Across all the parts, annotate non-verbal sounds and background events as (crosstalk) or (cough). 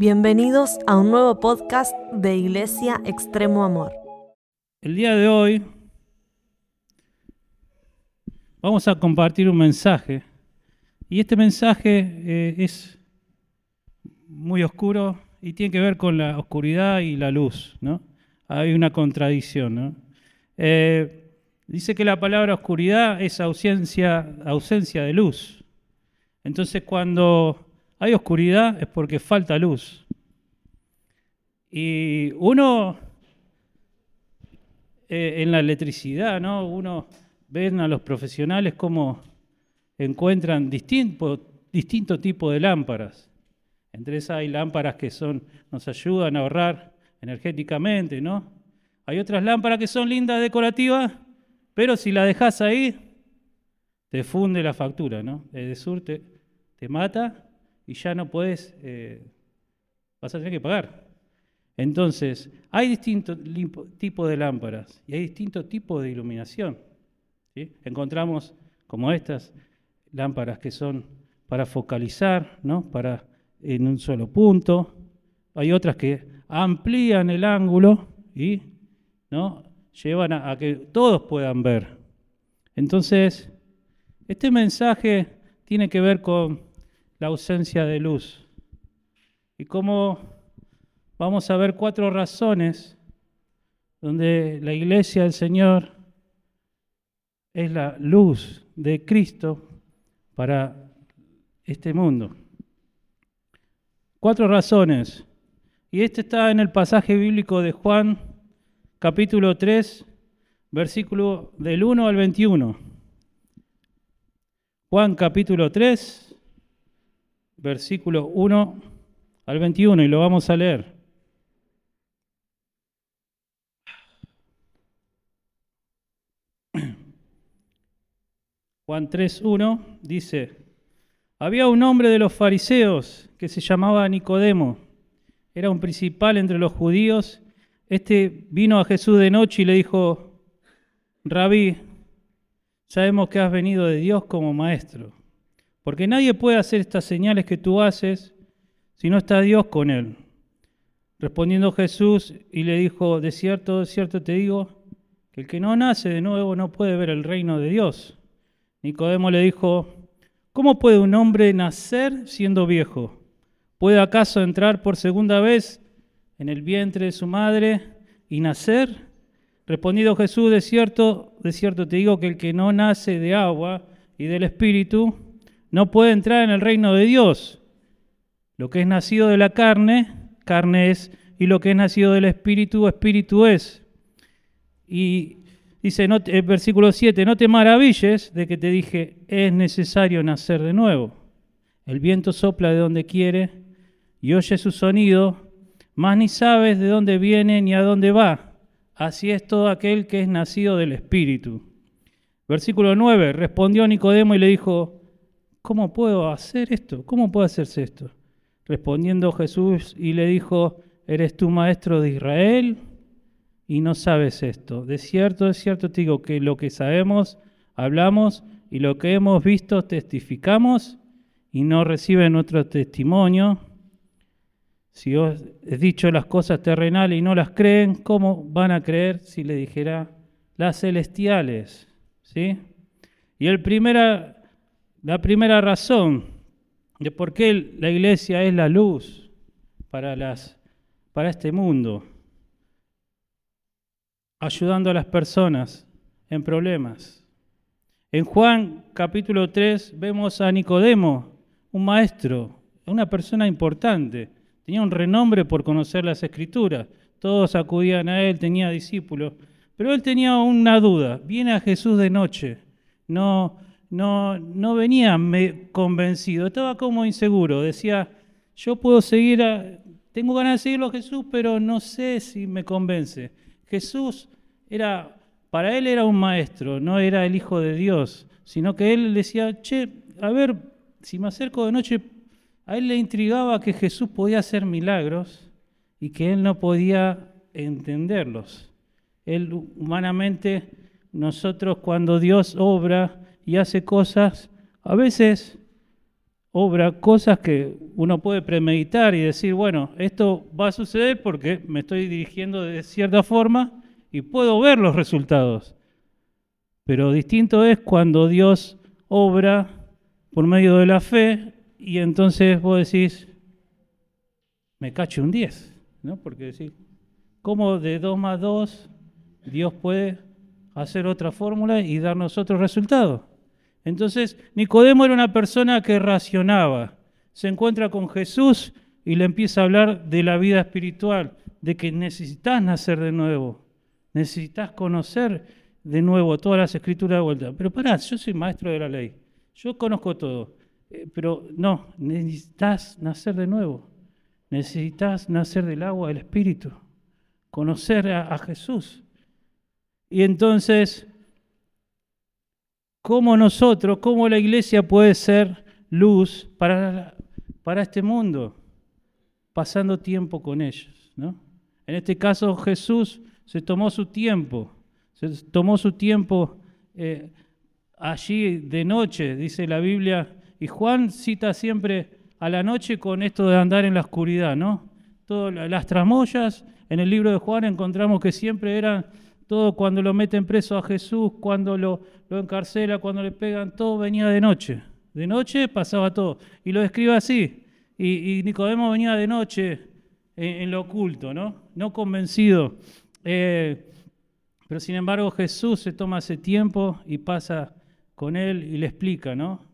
Bienvenidos a un nuevo podcast de Iglesia Extremo Amor. El día de hoy vamos a compartir un mensaje y este mensaje eh, es muy oscuro y tiene que ver con la oscuridad y la luz, ¿no? Hay una contradicción. Eh, dice que la palabra oscuridad es ausencia, ausencia de luz. Entonces cuando hay oscuridad es porque falta luz. Y uno, eh, en la electricidad, ¿no? Uno ve a los profesionales cómo encuentran distinto tipos de lámparas. Entre esas hay lámparas que son, nos ayudan a ahorrar energéticamente, ¿no? Hay otras lámparas que son lindas, decorativas, pero si la dejas ahí, te funde la factura, ¿no? El sur te mata y ya no puedes, eh, vas a tener que pagar. Entonces, hay distintos tipos de lámparas y hay distintos tipos de iluminación. Encontramos como estas lámparas que son para focalizar, ¿no? para en un solo punto. Hay otras que amplían el ángulo y ¿no? llevan a que todos puedan ver. Entonces, este mensaje tiene que ver con la ausencia de luz. Y cómo vamos a ver cuatro razones donde la iglesia del Señor es la luz de Cristo para este mundo. Cuatro razones. Y este está en el pasaje bíblico de Juan, capítulo 3, versículo del 1 al 21. Juan capítulo 3, versículo 1 al 21, y lo vamos a leer. Juan 3.1 dice, había un hombre de los fariseos que se llamaba Nicodemo, era un principal entre los judíos, este vino a Jesús de noche y le dijo, Rabí, sabemos que has venido de Dios como maestro porque nadie puede hacer estas señales que tú haces si no está Dios con él. Respondiendo Jesús y le dijo, de cierto, de cierto te digo, que el que no nace de nuevo no puede ver el reino de Dios. Nicodemo le dijo, ¿cómo puede un hombre nacer siendo viejo? ¿Puede acaso entrar por segunda vez en el vientre de su madre y nacer? Respondiendo Jesús, de cierto, de cierto te digo que el que no nace de agua y del Espíritu, no puede entrar en el reino de Dios. Lo que es nacido de la carne, carne es, y lo que es nacido del espíritu, espíritu es. Y dice en el versículo 7, no te maravilles de que te dije, es necesario nacer de nuevo. El viento sopla de donde quiere y oye su sonido, mas ni sabes de dónde viene ni a dónde va. Así es todo aquel que es nacido del Espíritu. Versículo 9, respondió Nicodemo y le dijo, ¿cómo puedo hacer esto? ¿Cómo puedo hacerse esto? Respondiendo Jesús y le dijo, ¿eres tú maestro de Israel? Y no sabes esto. De cierto, de cierto te digo que lo que sabemos, hablamos y lo que hemos visto, testificamos y no reciben otro testimonio. Si os he dicho las cosas terrenales y no las creen, ¿cómo van a creer si le dijera las celestiales? ¿Sí? Y el primera la primera razón de por qué la iglesia es la luz para, este mundo, ayudando a las personas en problemas. En Juan capítulo 3 vemos a Nicodemo, un maestro, una persona importante, tenía un renombre por conocer las escrituras, todos acudían a él, tenía discípulos, pero él tenía una duda, viene a Jesús de noche, no no, no venía convencido, estaba como inseguro, decía, yo puedo seguir, tengo ganas de seguirlo a Jesús, pero no sé si me convence. Jesús era, para él era un maestro, no era el Hijo de Dios, sino que él decía, che, a ver, si me acerco de noche, a él le intrigaba que Jesús podía hacer milagros y que él no podía entenderlos. Él humanamente, nosotros cuando Dios obra, y hace cosas, a veces obra cosas que uno puede premeditar y decir, bueno, esto va a suceder porque me estoy dirigiendo de cierta forma y puedo ver los resultados. Pero distinto es cuando Dios obra por medio de la fe y entonces vos decís, me cacho un 10, ¿no? Porque decís, ¿cómo de 2 más 2 Dios puede hacer otra fórmula y darnos otro resultado? Entonces, Nicodemo era una persona que racionaba, se encuentra con Jesús y le empieza a hablar de la vida espiritual, de que necesitas nacer de nuevo, necesitas conocer de nuevo todas las escrituras de vuelta. Pero pará, yo soy maestro de la ley, yo conozco todo, eh, pero no, necesitas nacer de nuevo, necesitas nacer del agua del Espíritu, conocer a, a Jesús. Y entonces cómo nosotros, cómo la iglesia puede ser luz para, para este mundo, pasando tiempo con ellos. ¿no? En este caso Jesús se tomó su tiempo, se tomó su tiempo eh, allí de noche, dice la Biblia, y Juan cita siempre a la noche con esto de andar en la oscuridad, ¿no? Todas las tramoyas, en el libro de Juan encontramos que siempre eran todo cuando lo meten preso a Jesús, cuando lo, lo encarcela, cuando le pegan, todo venía de noche. De noche pasaba todo. Y lo describe así. Y, Nicodemo venía de noche en, lo oculto, ¿no? No convencido. Eh, pero sin embargo Jesús se toma ese tiempo y pasa con él y le explica, ¿no?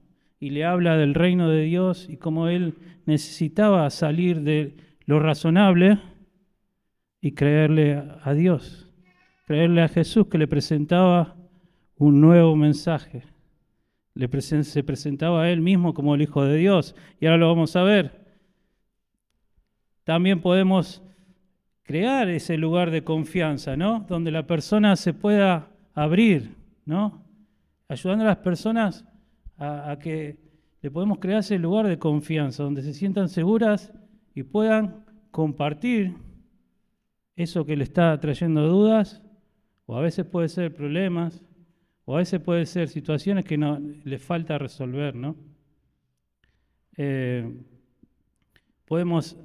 Y le habla del reino de Dios y cómo él necesitaba salir de lo razonable y creerle a Dios creerle a Jesús que le presentaba un nuevo mensaje. Le se presentaba a él mismo como el Hijo de Dios. Y ahora lo vamos a ver. También podemos crear ese lugar de confianza, ¿no? Donde la persona se pueda abrir, ¿no? Ayudando a las personas a, a que le podemos crear ese lugar de confianza, donde se sientan seguras y puedan compartir eso que le está trayendo dudas o a veces puede ser problemas, o a veces puede ser situaciones que no, le falta resolver, ¿no? Eh, podemos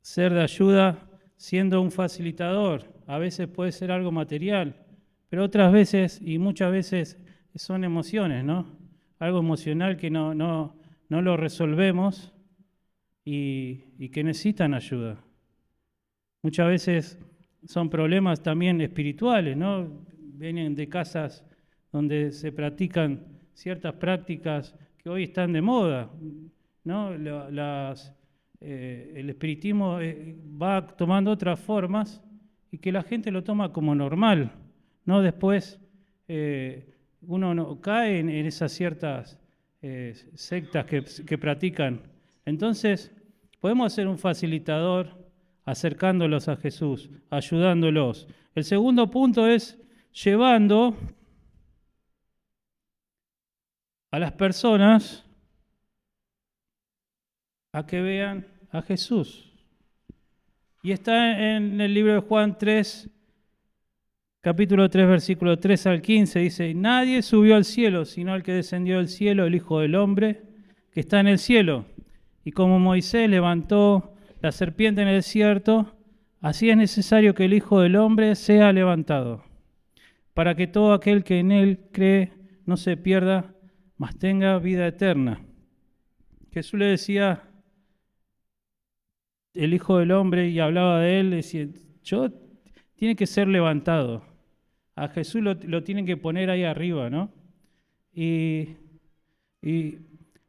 ser de ayuda siendo un facilitador, a veces puede ser algo material, pero otras veces y muchas veces son emociones, ¿no? Algo emocional que no, no, no lo resolvemos y, y que necesitan ayuda. Muchas veces son problemas también espirituales, ¿no? Vienen de casas donde se practican ciertas prácticas que hoy están de moda, ¿no? Eh, el espiritismo eh, va tomando otras formas y que la gente lo toma como normal, ¿no? Después eh, uno no, cae en, esas ciertas sectas que, que practican. Entonces, podemos ser un facilitador acercándolos a Jesús, ayudándolos. El segundo punto es llevando a las personas a que vean a Jesús. Y está en el libro de Juan 3, capítulo 3, versículo 3 al 15, dice, nadie subió al cielo, sino el que descendió del cielo, el Hijo del Hombre, que está en el cielo. Y como Moisés levantó la serpiente en el desierto, así es necesario que el Hijo del Hombre sea levantado, para que todo aquel que en él cree no se pierda, mas tenga vida eterna. Jesús le decía, el Hijo del Hombre, y hablaba de él, decía, yo tiene que ser levantado. A Jesús lo, tienen que poner ahí arriba, ¿no? Y, y,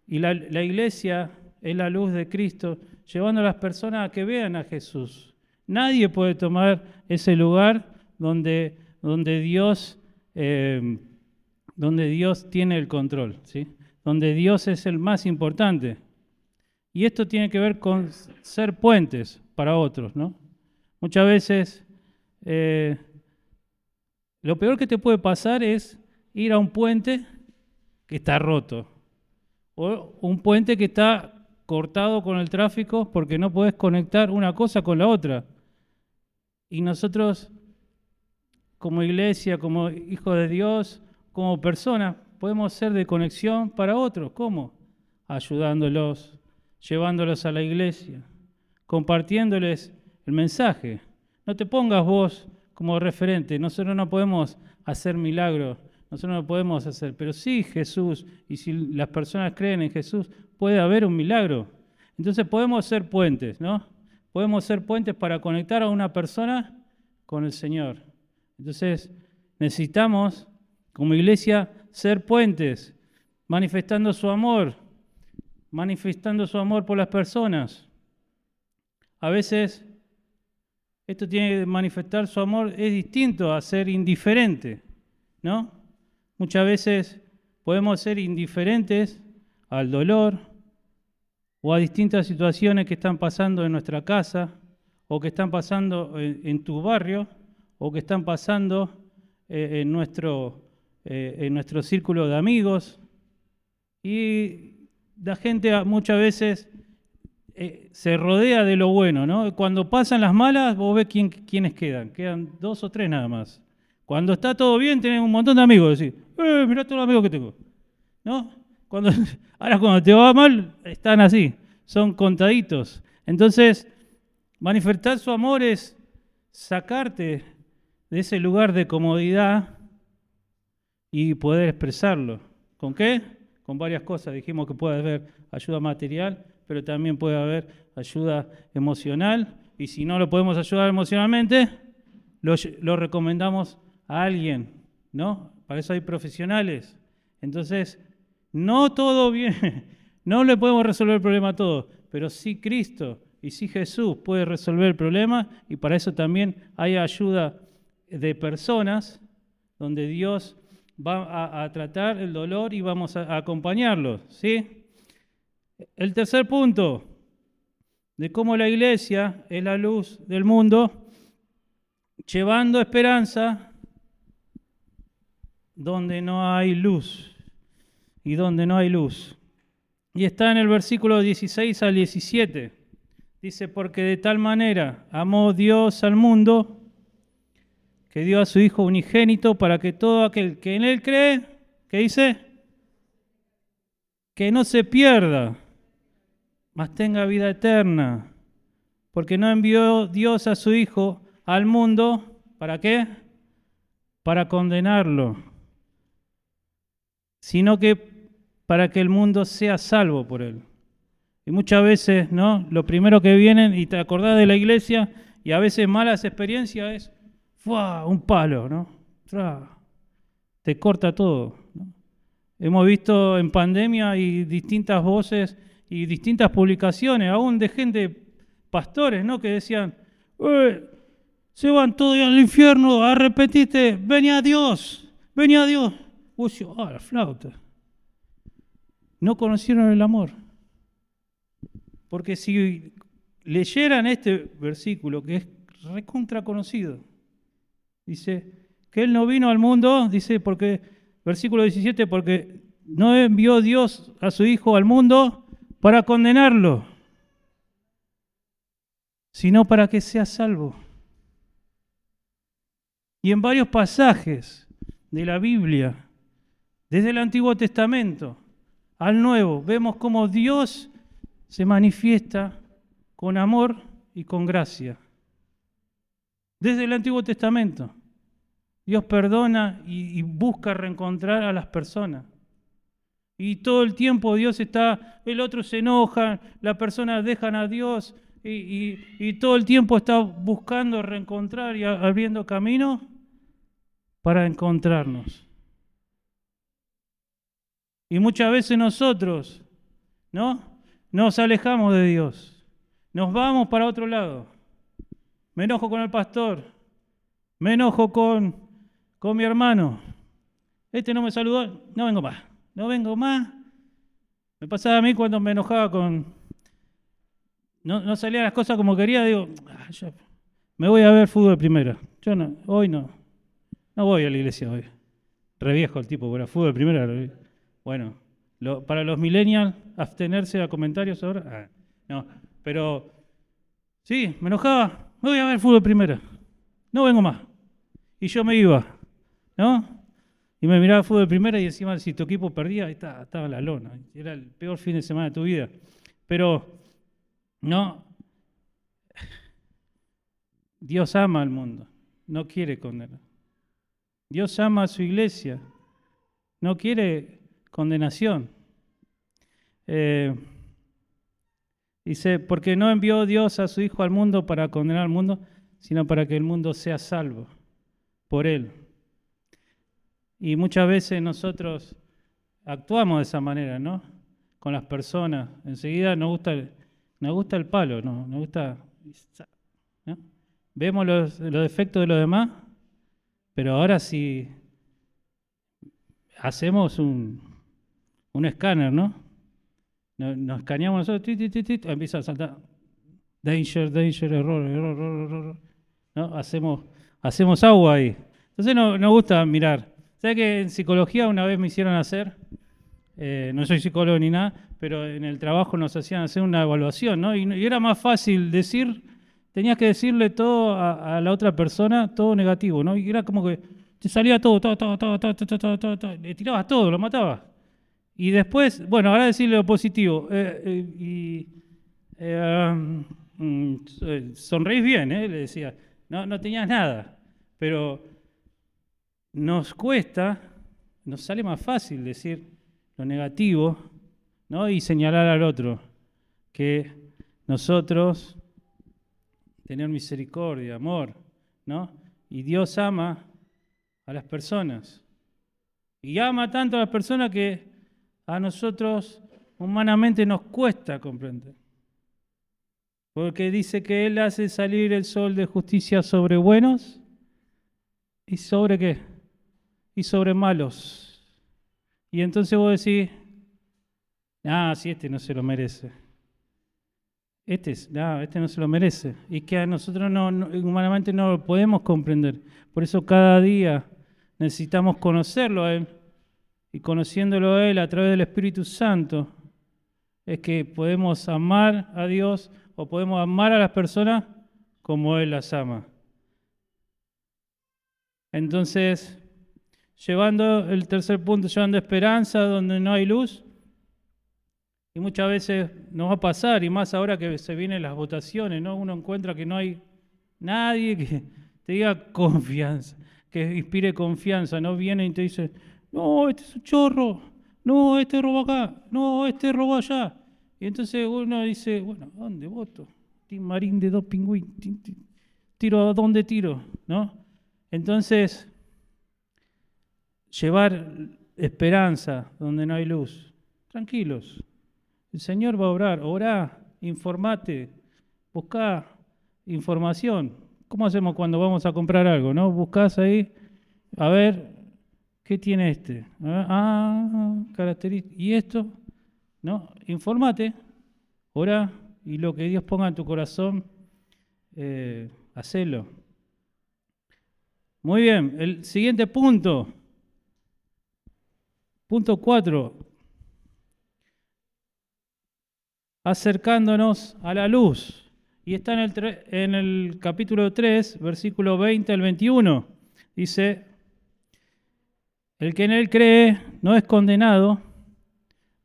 la, la iglesia es la luz de Cristo llevando a las personas a que vean a Jesús. Nadie puede tomar ese lugar donde, donde, Dios, eh, donde Dios tiene el control, ¿sí? donde Dios es el más importante. Y esto tiene que ver con ser puentes para otros. ¿no? Muchas veces eh, lo peor que te puede pasar es ir a un puente que está roto o un puente que está cortado con el tráfico porque no puedes conectar una cosa con la otra. Y nosotros, como iglesia, como hijos de Dios, como personas, podemos ser de conexión para otros. ¿Cómo? ayudándolos, llevándolos a la iglesia, compartiéndoles el mensaje. No te pongas vos como referente. Nosotros no podemos hacer milagros, nosotros no podemos hacer, pero sí Jesús, y si las personas creen en Jesús, puede haber un milagro. Entonces podemos ser puentes, ¿no? Podemos ser puentes para conectar a una persona con el Señor. Entonces necesitamos, como iglesia, ser puentes, manifestando su amor, manifestando su amor por las personas. A veces esto tiene que manifestar su amor, es distinto a ser indiferente, ¿no? Muchas veces podemos ser indiferentes al dolor o a distintas situaciones que están pasando en nuestra casa o que están pasando en, tu barrio o que están pasando eh, en, nuestro, eh, en nuestro círculo de amigos. Y la gente muchas veces eh, se rodea de lo bueno, ¿no? Cuando pasan las malas, vos ves quién, quiénes quedan. Quedan dos o tres nada más. Cuando está todo bien, tenés un montón de amigos. Eh, mirá todos los amigos que tengo. ¿No? (laughs) Ahora cuando te va mal, están así. Son contaditos. Entonces, manifestar su amor es sacarte de ese lugar de comodidad y poder expresarlo. ¿Con qué? Con varias cosas. Dijimos que puede haber ayuda material, pero también puede haber ayuda emocional. Y si no lo podemos ayudar emocionalmente, lo, recomendamos a alguien, ¿no? Para eso hay profesionales. Entonces, no todo bien, (laughs) no le podemos resolver el problema a todos, pero sí Cristo y sí Jesús puede resolver el problema y para eso también hay ayuda de personas donde Dios va a, tratar el dolor y vamos a, a acompañarlos, ¿sí? El tercer punto de cómo la iglesia es la luz del mundo, llevando esperanza donde no hay luz y donde no hay luz. Y está en el versículo 16 al 17. Dice, porque de tal manera amó Dios al mundo que dio a su Hijo unigénito para que todo aquel que en Él cree, ¿qué dice? Que no se pierda, mas tenga vida eterna. Porque no envió Dios a su Hijo al mundo, ¿para qué? Para condenarlo, sino que para que el mundo sea salvo por él. Y muchas veces, ¿no? Lo primero que vienen, y te acordás de la iglesia, y a veces malas experiencias es, ¡fua! un palo, ¿no? Te corta todo. Hemos visto en pandemia y distintas voces y distintas publicaciones, aún de gente, pastores, ¿no? Que decían, se van todos al infierno, arrepentiste, venía Dios, venía Dios. Uy, ah, la flauta. No conocieron el amor. Porque si leyeran este versículo, que es recontra conocido, dice que Él no vino al mundo, dice, porque, versículo 17, porque no envió Dios a su Hijo al mundo para condenarlo, sino para que sea salvo. Y en varios pasajes de la Biblia, desde el Antiguo Testamento al Nuevo, vemos cómo Dios se manifiesta con amor y con gracia. Desde el Antiguo Testamento, Dios perdona y, busca reencontrar a las personas. Y todo el tiempo Dios está, el otro se enoja, las personas dejan a Dios y, todo el tiempo está buscando reencontrar y abriendo camino para encontrarnos. Y muchas veces nosotros, ¿no? Nos alejamos de Dios. Nos vamos para otro lado. Me enojo con el pastor. Me enojo con, con mi hermano. Este no me saludó. No vengo más no vengo más. Me pasaba a mí cuando me enojaba con... No, no salían las cosas como quería, digo, ah, me voy a ver fútbol primero. Yo no, hoy no. No voy a la iglesia hoy. Reviejo el tipo, pero fútbol primero. Bueno, para los millennials, abstenerse a comentarios ahora. Ah, no, pero sí, me enojaba. Me voy a ver fútbol primero. No vengo más. Y yo me iba, ¿no? y me miraba fútbol primera y encima si tu equipo perdía, estaba, estaba la lona. Era el peor fin de semana de tu vida. Pero no, Dios ama al mundo, no quiere condenar. Dios ama a su iglesia, no quiere condenación. Eh, dice, porque no envió Dios a su Hijo al mundo para condenar al mundo, sino para que el mundo sea salvo por Él. Y muchas veces nosotros actuamos de esa manera, ¿no? Con las personas. Enseguida nos gusta el, nos gusta el palo, ¿no? Nos gusta... Vemos los, los defectos de los demás, pero ahora si hacemos un, un escáner, ¿no? Nos, escaneamos nosotros, empieza a saltar. Danger, danger, error, error, error, error. ¿No? Hacemos, hacemos agua ahí. Entonces nos no gusta mirar. ¿Sabes que en psicología una vez me hicieron hacer? Eh, no soy psicólogo ni nada, pero en el trabajo nos hacían hacer una evaluación, ¿no? Y, era más fácil decir, tenías que decirle todo a, la otra persona, todo negativo, ¿no? Y era como que te salía todo, todo, todo, todo, todo, todo, todo, todo, todo le tirabas todo, lo matabas. Y después, bueno, ahora decirle lo positivo. Eh, eh, y um, mm, sonreís bien, ¿eh? le decía. No, no tenías nada, pero nos cuesta, nos sale más fácil decir lo negativo ¿no? y señalar al otro que nosotros tener misericordia, amor, ¿no? Y Dios ama a las personas. Y ama tanto a las personas que a nosotros humanamente nos cuesta comprender. Porque dice que Él hace salir el sol de justicia sobre buenos y sobre qué? y sobre malos. Y entonces vos decís, ah, si este no se lo merece. Este, no, este no se lo merece. Y que a nosotros no, humanamente no lo podemos comprender. Por eso cada día necesitamos conocerlo a Él. Y conociéndolo a Él a través del Espíritu Santo, es que podemos amar a Dios o podemos amar a las personas como Él las ama. Entonces, llevando el tercer punto, llevando esperanza donde no hay luz. Y muchas veces nos va a pasar, y más ahora que se vienen las votaciones, ¿no? Uno encuentra que no hay nadie que te diga confianza, que inspire confianza, no viene y te dice, no, este es un chorro, no, este roba acá, no, este roba allá. Y entonces uno dice, bueno, ¿dónde voto? Tim Marín de dos pingüinos, tiro a dónde tiro, ¿no? Entonces, llevar esperanza donde no hay luz. Tranquilos. El Señor va a obrar. Orá, informate, busca información. ¿Cómo hacemos cuando vamos a comprar algo? ¿No? Buscás ahí, a ver, ¿qué tiene este? Ah, característica. ¿Y esto? ¿No? Informate, orá, y lo que Dios ponga en tu corazón, eh, hacelo. Muy bien, el siguiente punto Punto 4. Acercándonos a la luz. Y está en el, en el capítulo 3, versículo 20 al 21. Dice, el que en él cree no es condenado,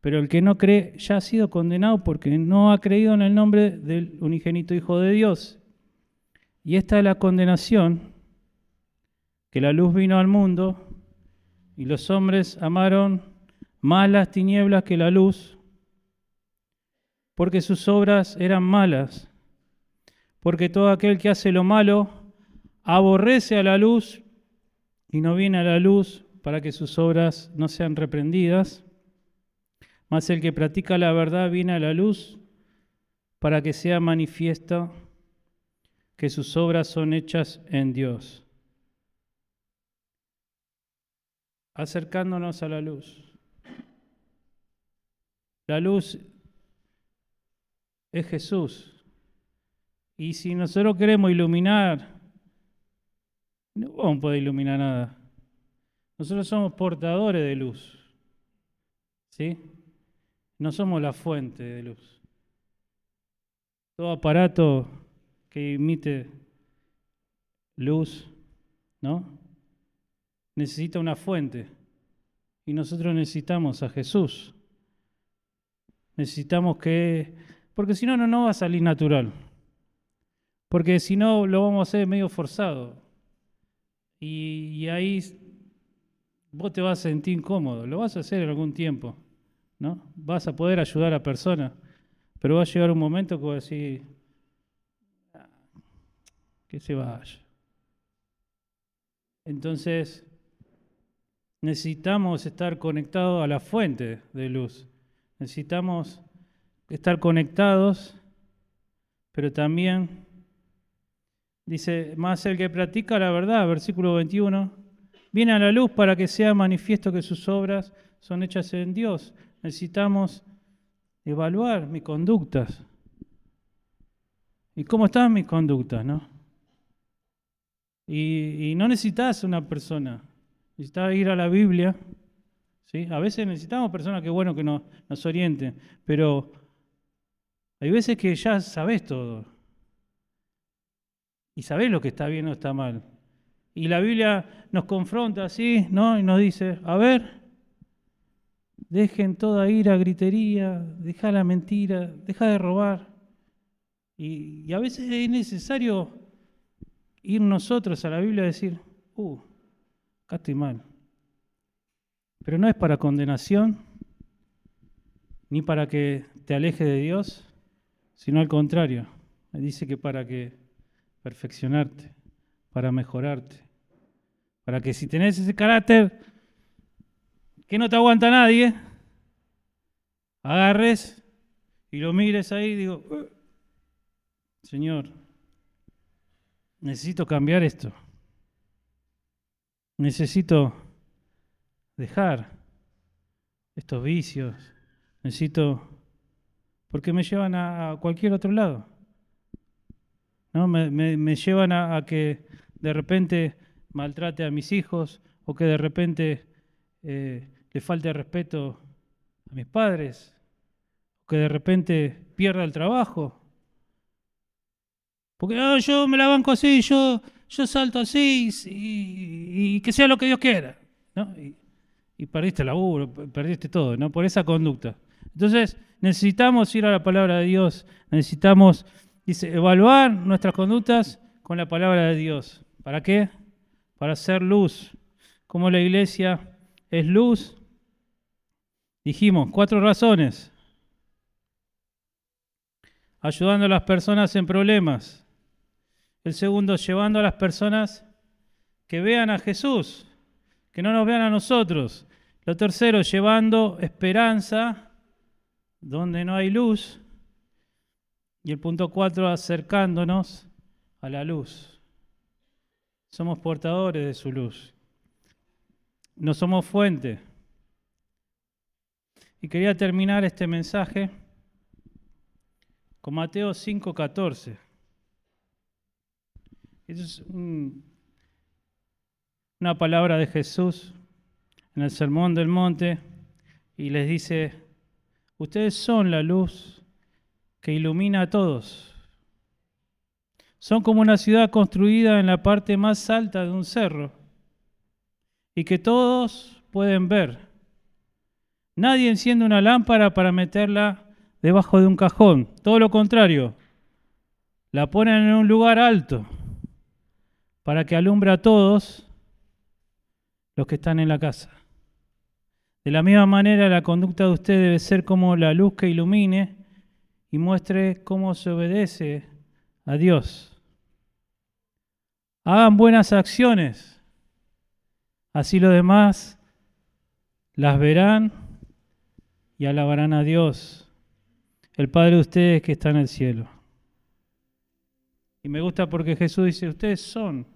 pero el que no cree ya ha sido condenado porque no ha creído en el nombre del unigénito Hijo de Dios. Y esta es la condenación, que la luz vino al mundo y los hombres amaron más las tinieblas que la luz, porque sus obras eran malas. Porque todo aquel que hace lo malo aborrece a la luz y no viene a la luz para que sus obras no sean reprendidas. Mas el que practica la verdad viene a la luz para que sea manifiesto que sus obras son hechas en Dios. acercándonos a la luz. La luz es Jesús. Y si nosotros queremos iluminar, no vamos a poder iluminar nada. Nosotros somos portadores de luz. ¿Sí? No somos la fuente de luz. Todo aparato que emite luz, ¿no? necesita una fuente. Y nosotros necesitamos a Jesús. Necesitamos que... Porque si no, no, va a salir natural. Porque si no, lo vamos a hacer medio forzado. Y ahí vos te vas a sentir incómodo. Lo vas a hacer en algún tiempo. ¿no? Vas a poder ayudar a personas. Pero va a llegar un momento que vas a decir, "Ah, que se vaya. Entonces, necesitamos estar conectados a la fuente de luz. Necesitamos estar conectados, pero también dice, más el que practica la verdad, versículo 21, viene a la luz para que sea manifiesto que sus obras son hechas en Dios. Necesitamos evaluar mis conductas. ¿Y cómo están mis conductas, no? Y, no necesitas una persona, necesitas ir a la Biblia. ¿sí? A veces necesitamos personas que, bueno, que nos, nos orienten, pero hay veces que ya sabes todo. Y sabes lo que está bien o está mal. Y la Biblia nos confronta así, ¿no? Y nos dice, a ver, dejen toda ira, gritería, deja la mentira, deja de robar. Y, a veces es necesario ir nosotros a la Biblia y decir, uh, acá estoy mal. Pero no es para condenación, ni para que te aleje de Dios, sino al contrario. Dice que para que perfeccionarte, para mejorarte, para que si tenés ese carácter que no te aguanta nadie, agarres y lo mires ahí y digo, "Uh, Señor, necesito cambiar esto. Necesito dejar estos vicios. Necesito, porque me llevan a, cualquier otro lado. ¿no? Me, me- me llevan a que de repente maltrate a mis hijos o que de repente eh, le falte respeto a mis padres o que de repente pierda el trabajo. Porque "Ah, yo me la banco así, yo, yo salto así y, que sea lo que Dios quiera. ¿no? Y, perdiste el laburo, perdiste todo, ¿no? Por esa conducta. Entonces, necesitamos ir a la palabra de Dios, necesitamos dice, evaluar nuestras conductas con la palabra de Dios. ¿Para qué? Para hacer luz. Como la iglesia es luz, dijimos cuatro razones. Ayudando a las personas en problemas. El segundo, llevando a las personas que vean a Jesús, que no nos vean a nosotros. Lo tercero, llevando esperanza donde no hay luz. Y el punto cuatro, acercándonos a la luz. Somos portadores de su luz. No somos fuente. Y quería terminar este mensaje con Mateo 5:14. Esa es un- una palabra de Jesús en el Sermón del Monte y les dice, ustedes son la luz que ilumina a todos. Son como una ciudad construida en la parte más alta de un cerro y que todos pueden ver. Nadie enciende una lámpara para meterla debajo de un cajón. Todo lo contrario, la ponen en un lugar alto para que alumbre a todos los que están en la casa. De la misma manera, la conducta de usted debe ser como la luz que ilumine y muestre cómo se obedece a Dios. Hagan buenas acciones, así los demás las verán y alabarán a Dios, el Padre de ustedes que está en el cielo. Y me gusta porque Jesús dice, ustedes son,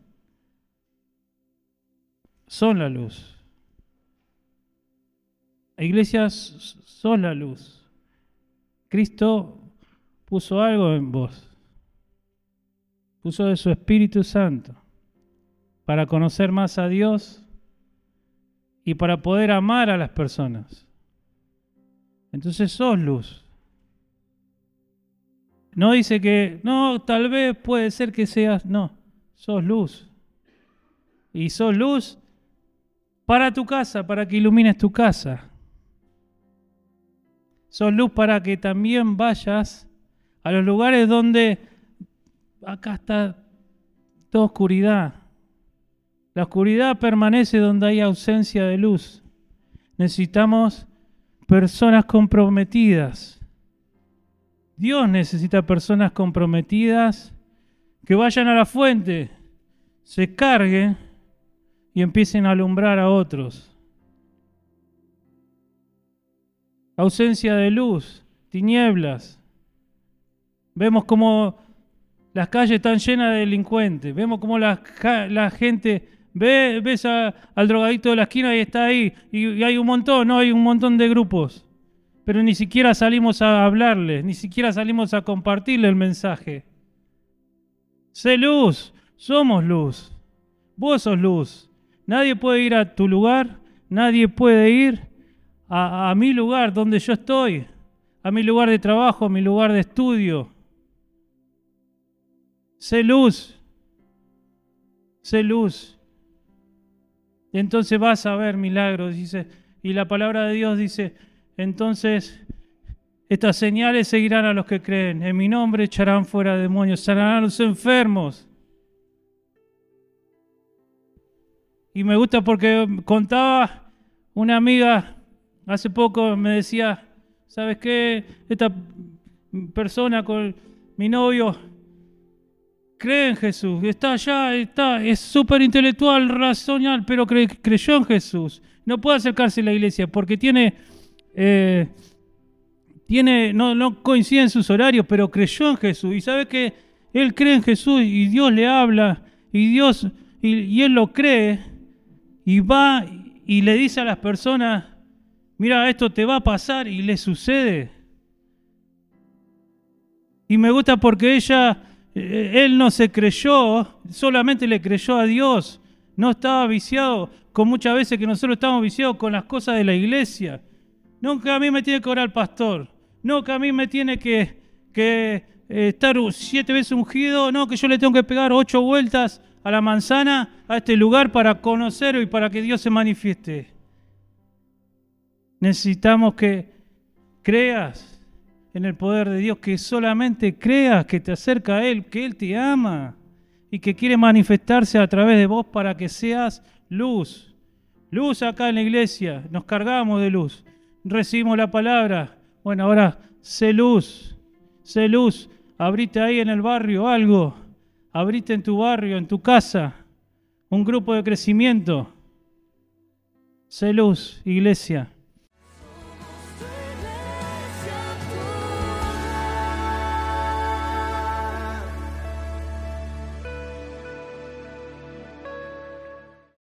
son la luz. Iglesias son la luz. Cristo puso algo en vos. Puso de su Espíritu Santo para conocer más a Dios y para poder amar a las personas. Entonces sos luz. No dice que, no, tal vez puede ser que seas, no, sos luz. Y sos luz para tu casa, para que ilumines tu casa. Sos luz para que también vayas a los lugares donde acá está toda oscuridad. La oscuridad permanece donde hay ausencia de luz. Necesitamos personas comprometidas. Dios necesita personas comprometidas que vayan a la fuente, se carguen y empiecen a alumbrar a otros. Ausencia de luz, tinieblas. Vemos como las calles están llenas de delincuentes. Vemos como la, gente ve, ves al drogadito de la esquina y está ahí. Y, hay un montón, no hay un montón de grupos. Pero ni siquiera salimos a hablarles, ni siquiera salimos a compartirle el mensaje. Sé luz, somos luz. Vos sos luz. Nadie puede ir a tu lugar, nadie puede ir a, mi lugar donde yo estoy, a mi lugar de trabajo, a mi lugar de estudio. Sé luz, sé luz. Entonces vas a ver milagros, dice. Y la palabra de Dios dice, entonces estas señales seguirán a los que creen. En mi nombre echarán fuera demonios, sanarán a los enfermos. Y me gusta porque contaba una amiga hace poco, me decía, ¿sabes qué? Esta persona con mi novio cree en Jesús, está allá, está, es súper intelectual, racional, pero creyó en Jesús. No puede acercarse a la iglesia porque tiene... Eh, tiene, no, no coinciden sus horarios, pero creyó en Jesús. Y sabe que él cree en Jesús y Dios le habla y Dios, y, él lo cree y va y le dice a las personas, mira, esto te va a pasar y le sucede. Y me gusta porque ella, él no se creyó, solamente le creyó a Dios. No estaba viciado, con muchas veces que nosotros estamos viciados con las cosas de la iglesia. Nunca a mí me tiene que orar el pastor. No, que a mí me tiene que, que eh, estar siete veces ungido. No, que yo le tengo que pegar ocho vueltas a la manzana, a este lugar para conocerlo y para que Dios se manifieste. Necesitamos que creas en el poder de Dios, que solamente creas que te acerca a Él, que Él te ama y que quiere manifestarse a través de vos para que seas luz. Luz acá en la iglesia, nos cargamos de luz, recibimos la palabra, bueno, ahora sé luz, sé luz, abrite ahí en el barrio algo, abrite en tu barrio, en tu casa, un grupo de crecimiento. Sé luz, iglesia.